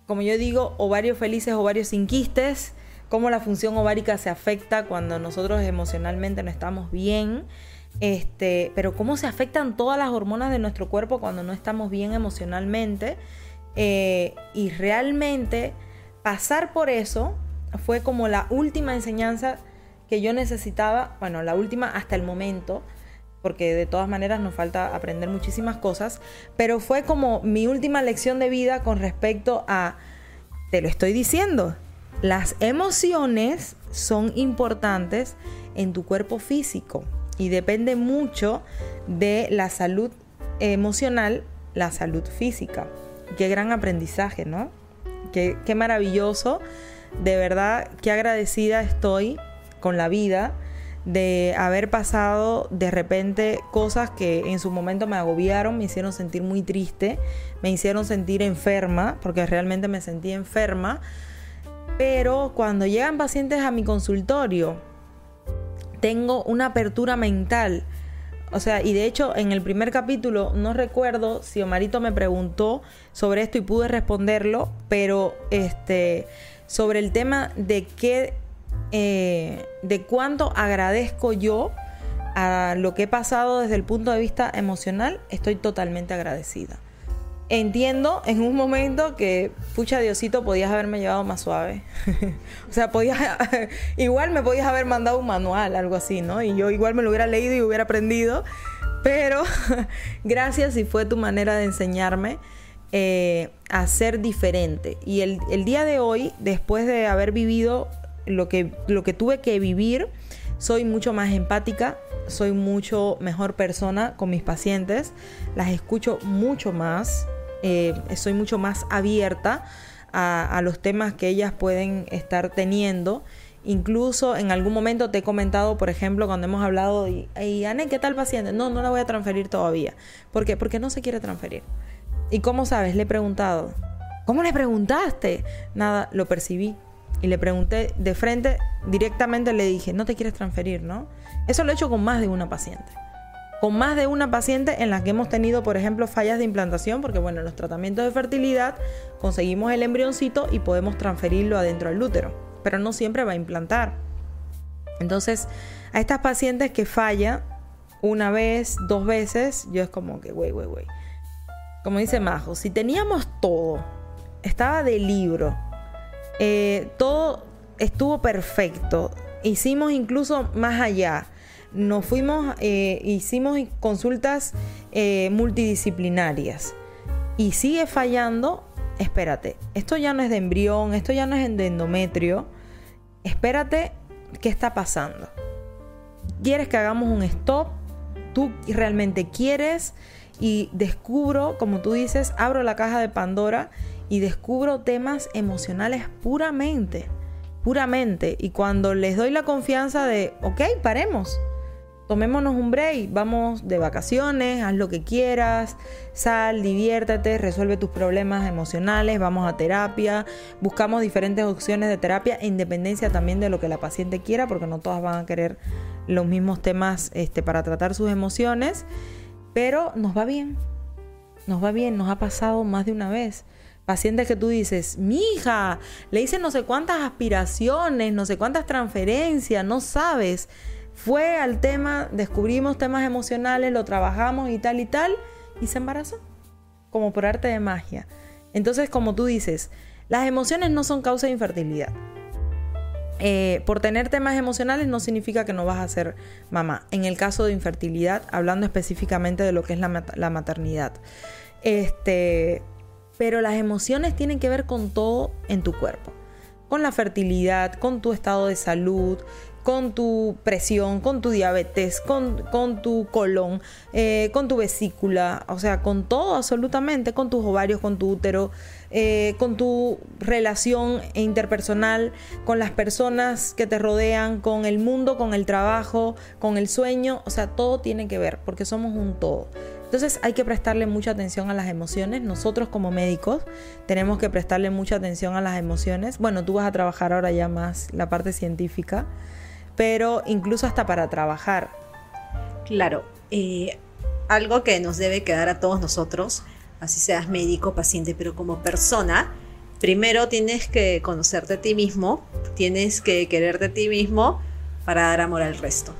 como yo digo, ovarios felices, ovarios sin quistes, cómo la función ovárica se afecta cuando nosotros emocionalmente no estamos bien. Este, pero cómo se afectan todas las hormonas de nuestro cuerpo cuando no estamos bien emocionalmente. Eh, y realmente pasar por eso fue como la última enseñanza que yo necesitaba, bueno, la última hasta el momento, porque de todas maneras nos falta aprender muchísimas cosas, pero fue como mi última lección de vida con respecto a, te lo estoy diciendo, las emociones son importantes en tu cuerpo físico y depende mucho de la salud emocional, la salud física. Qué gran aprendizaje, ¿no? Qué, maravilloso. De verdad, qué agradecida estoy con la vida de haber pasado de repente cosas que en su momento me agobiaron, me hicieron sentir muy triste, me hicieron sentir enferma, porque realmente me sentí enferma Pero cuando llegan pacientes a mi consultorio, tengo una apertura mental. O sea, y de hecho en el primer capítulo no recuerdo si Omarito me preguntó sobre esto y pude responderlo, pero este sobre el tema de qué eh, de cuánto agradezco yo a lo que he pasado desde el punto de vista emocional, estoy totalmente agradecida. Entiendo en un momento que, pucha Diosito, podías haberme llevado más suave. *laughs* o sea, podías, *laughs* igual me podías haber mandado un manual, algo así, ¿no? Y yo igual me lo hubiera leído y hubiera aprendido. Pero *laughs* gracias si fue tu manera de enseñarme eh, a ser diferente. Y el, el día de hoy, después de haber vivido lo que, lo que tuve que vivir, soy mucho más empática, soy mucho mejor persona con mis pacientes, las escucho mucho más, eh, soy mucho más abierta a, los temas que ellas pueden estar teniendo. Incluso en algún momento te he comentado, por ejemplo, cuando hemos hablado, y, y Anne, ¿qué tal paciente? No, no la voy a transferir todavía. ¿Por qué? Porque no se quiere transferir. ¿Y cómo sabes? Le he preguntado. ¿Cómo le preguntaste? Nada, lo percibí y le pregunté de frente, directamente le dije, no te quieres transferir, ¿no? Eso lo he hecho con más de una paciente. Con más de una paciente en la que hemos tenido, por ejemplo, fallas de implantación, porque bueno, en los tratamientos de fertilidad conseguimos el embrioncito y podemos transferirlo adentro del útero, pero no siempre va a implantar. Entonces, a estas pacientes que falla una vez, dos veces, yo es como que, güey, güey, güey. Como dice Majo, si teníamos todo, estaba de libro, eh, todo estuvo perfecto. Hicimos incluso más allá. Nos fuimos, eh, hicimos consultas eh, multidisciplinarias. Y sigue fallando. Espérate, esto ya no es de embrión, esto ya no es de endometrio. Espérate, ¿qué está pasando? ¿Quieres que hagamos un stop? ¿Tú realmente quieres? Y descubro, como tú dices, abro la caja de Pandora y descubro temas emocionales puramente, puramente. Y cuando les doy la confianza de, ok, paremos, tomémonos un break, vamos de vacaciones, haz lo que quieras, sal, diviértete, resuelve tus problemas emocionales, vamos a terapia, buscamos diferentes opciones de terapia, en independencia también de lo que la paciente quiera, porque no todas van a querer los mismos temas este, para tratar sus emociones, pero nos va bien, nos va bien, nos ha pasado más de una vez. Pacientes que tú dices, mi hija, le hice no sé cuántas aspiraciones, no sé cuántas transferencias, no sabes. Fue al tema, descubrimos temas emocionales, lo trabajamos y tal y tal, y se embarazó, como por arte de magia. Entonces, como tú dices, las emociones no son causa de infertilidad. Eh, por tener temas emocionales no significa que no vas a ser mamá. En el caso de infertilidad, hablando específicamente de lo que es la, la maternidad. Este, pero las emociones tienen que ver con todo en tu cuerpo. Con la fertilidad, con tu estado de salud, con tu presión, con tu diabetes, con, con tu colon, eh, con tu vesícula, o sea, con todo absolutamente, con tus ovarios, con tu útero, eh, con tu relación interpersonal, con las personas que te rodean, con el mundo, con el trabajo, con el sueño, o sea, todo tiene que ver, porque somos un todo. Entonces hay que prestarle mucha atención a las emociones. Nosotros como médicos tenemos que prestarle mucha atención a las emociones. Bueno, tú vas a trabajar ahora ya más la parte científica, pero incluso hasta para trabajar. Claro, eh, algo que nos debe quedar a todos nosotros, así seas médico, paciente, pero como persona, primero tienes que conocerte a ti mismo, tienes que quererte a ti mismo para dar amor al resto.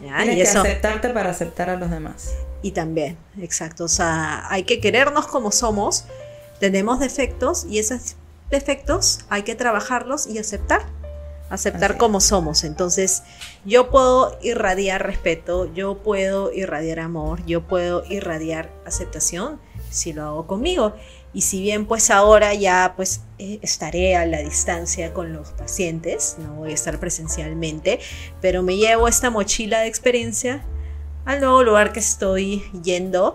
Tienes y que aceptarte para aceptar a los demás. Y también, exacto. O sea, hay que querernos como somos. Tenemos defectos y esos defectos hay que trabajarlos y aceptar. Aceptar como somos. Entonces, yo puedo irradiar respeto, yo puedo irradiar amor, yo puedo irradiar aceptación si lo hago conmigo. Y si bien pues ahora ya pues eh, estaré a la distancia con los pacientes, no voy a estar presencialmente, pero me llevo esta mochila de experiencia al nuevo lugar que estoy yendo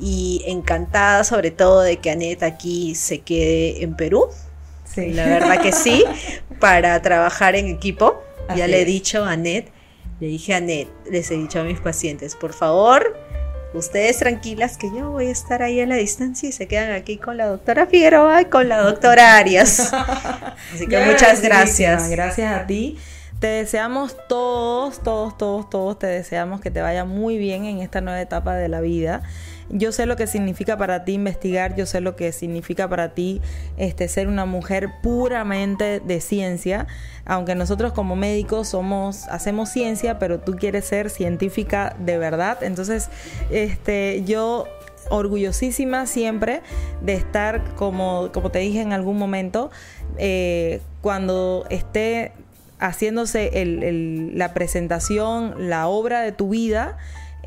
y encantada sobre todo de que Anet aquí se quede en Perú. Sí. La verdad que sí, *laughs* para trabajar en equipo. ya le he dicho a Anet, le dije a Anet, les he dicho a mis pacientes, por favor, Ustedes tranquilas que yo voy a estar ahí a la distancia y se quedan aquí con la doctora Figueroa y con la doctora Arias. *laughs* Así que muchas gracias. Gracias a ti. Te deseamos todos, todos, todos, todos, te deseamos que te vaya muy bien en esta nueva etapa de la vida. Yo sé lo que significa para ti investigar, yo sé lo que significa para ti este, ser una mujer puramente de ciencia, aunque nosotros como médicos somos, hacemos ciencia, pero tú quieres ser científica de verdad. Entonces, este, yo orgullosísima siempre de estar, como, como te dije en algún momento, eh, cuando esté haciéndose la presentación, la obra de tu vida,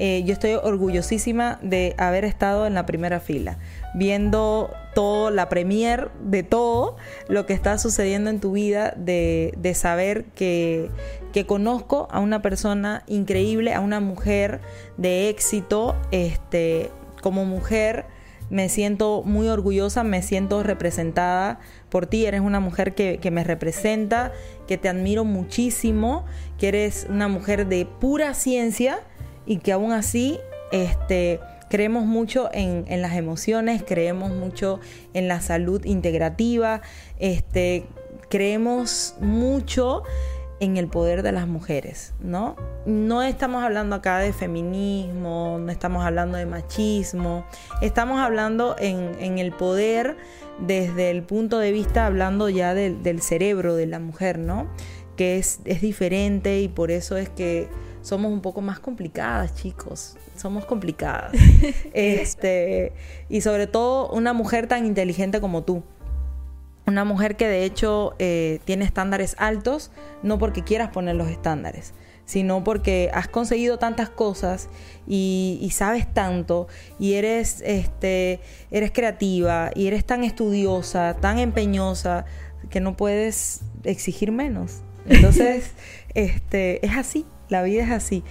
eh, yo estoy orgullosísima de haber estado en la primera fila, viendo todo, la premier de todo lo que está sucediendo en tu vida, de, saber que, que, conozco a una persona increíble, a una mujer de éxito, este, como mujer me siento muy orgullosa, me siento representada por ti, eres una mujer que, que, me representa, que te admiro muchísimo, que eres una mujer de pura ciencia y que aún así este, creemos mucho en, las emociones, creemos mucho en la salud integrativa, este, creemos mucho en el poder de las mujeres, ¿no? No estamos hablando acá de feminismo, no estamos hablando de machismo, estamos hablando en, el poder desde el punto de vista, hablando ya del cerebro de la mujer, ¿no? Que es, es diferente y por eso es que somos un poco más complicadas, chicos. Somos complicadas. *laughs* este, y sobre todo una mujer tan inteligente como tú. Una mujer que de hecho eh, tiene estándares altos, no porque quieras poner los estándares, sino porque has conseguido tantas cosas y, sabes tanto y eres, este, eres creativa y eres tan estudiosa, tan empeñosa, que no puedes exigir menos. Entonces, *laughs* este, es así. La vida es así.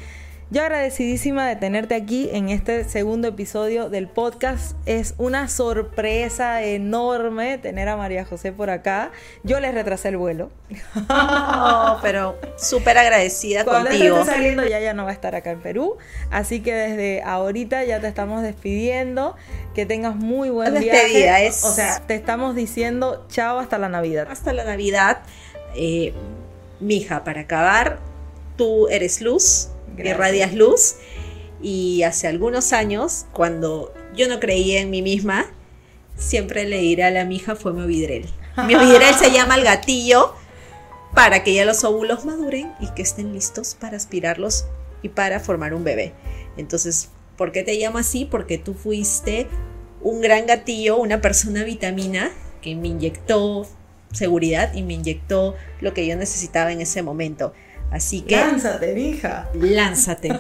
Yo agradecidísima de tenerte aquí en este segundo episodio del podcast. Es una sorpresa enorme tener a María José por acá. Yo les retrasé el vuelo. pero súper agradecida Cuando contigo. Cuando saliendo ya ya no va a estar acá en Perú. Así que desde ahorita ya te estamos despidiendo. Que tengas muy buen la viaje. Es... O sea, te estamos diciendo chao hasta la Navidad. Hasta la Navidad. Eh, mija, para acabar, tú eres luz, irradias luz. Y hace algunos años, cuando yo no creía en mí misma, siempre le diré a la mija fue mi ovidrel. Mi ovidrel se llama el gatillo para que ya los óvulos maduren y que estén listos para aspirarlos y para formar un bebé. Entonces, ¿por qué te llamo así? Porque tú fuiste un gran gatillo, una persona vitamina que me inyectó seguridad y me inyectó lo que yo necesitaba en ese momento. Así que. Lánzate, hija. Lánzate. *laughs*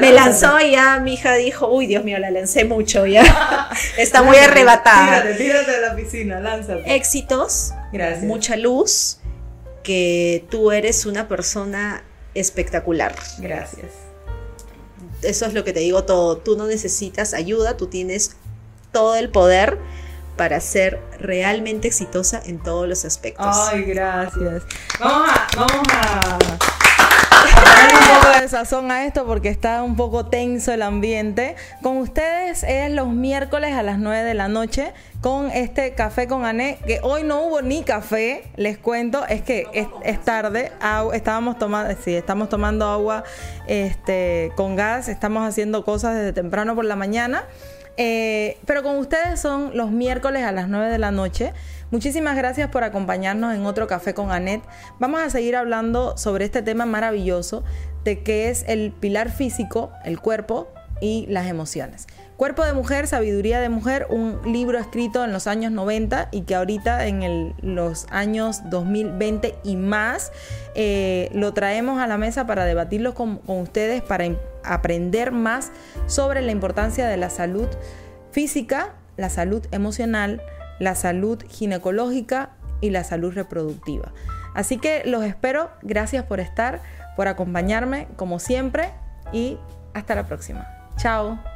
me lanzó y ya mi hija dijo, uy, Dios mío, la lancé mucho ya. *laughs* Está muy arrebatada. Tírate, tírate de la piscina, lánzate. Éxitos. Gracias. Mucha luz. Que tú eres una persona espectacular. Gracias. Eso es lo que te digo todo. Tú no necesitas ayuda, tú tienes todo el poder para ser realmente exitosa en todos los aspectos. Ay, gracias. Vamos a, vamos a, un poco de sazón a esto porque está un poco tenso el ambiente. Con ustedes es los miércoles a las 9 de la noche con este café con Ané, que hoy no hubo ni café, les cuento, es que es, tarde, estábamos tomando, sí, estamos tomando agua este, con gas, estamos haciendo cosas desde temprano por la mañana. Eh, pero con ustedes son los miércoles a las 9 de la noche. Muchísimas gracias por acompañarnos en otro café con Anet. Vamos a seguir hablando sobre este tema maravilloso de qué es el pilar físico, el cuerpo y las emociones. Cuerpo de Mujer, Sabiduría de Mujer, un libro escrito en los años 90 y que ahorita en los años 2020 y más eh, lo traemos a la mesa para debatirlo con, con ustedes, para aprender más sobre la importancia de la salud física, la salud emocional, la salud ginecológica y la salud reproductiva. Así que los espero, gracias por estar, por acompañarme como siempre y hasta la próxima. Chao.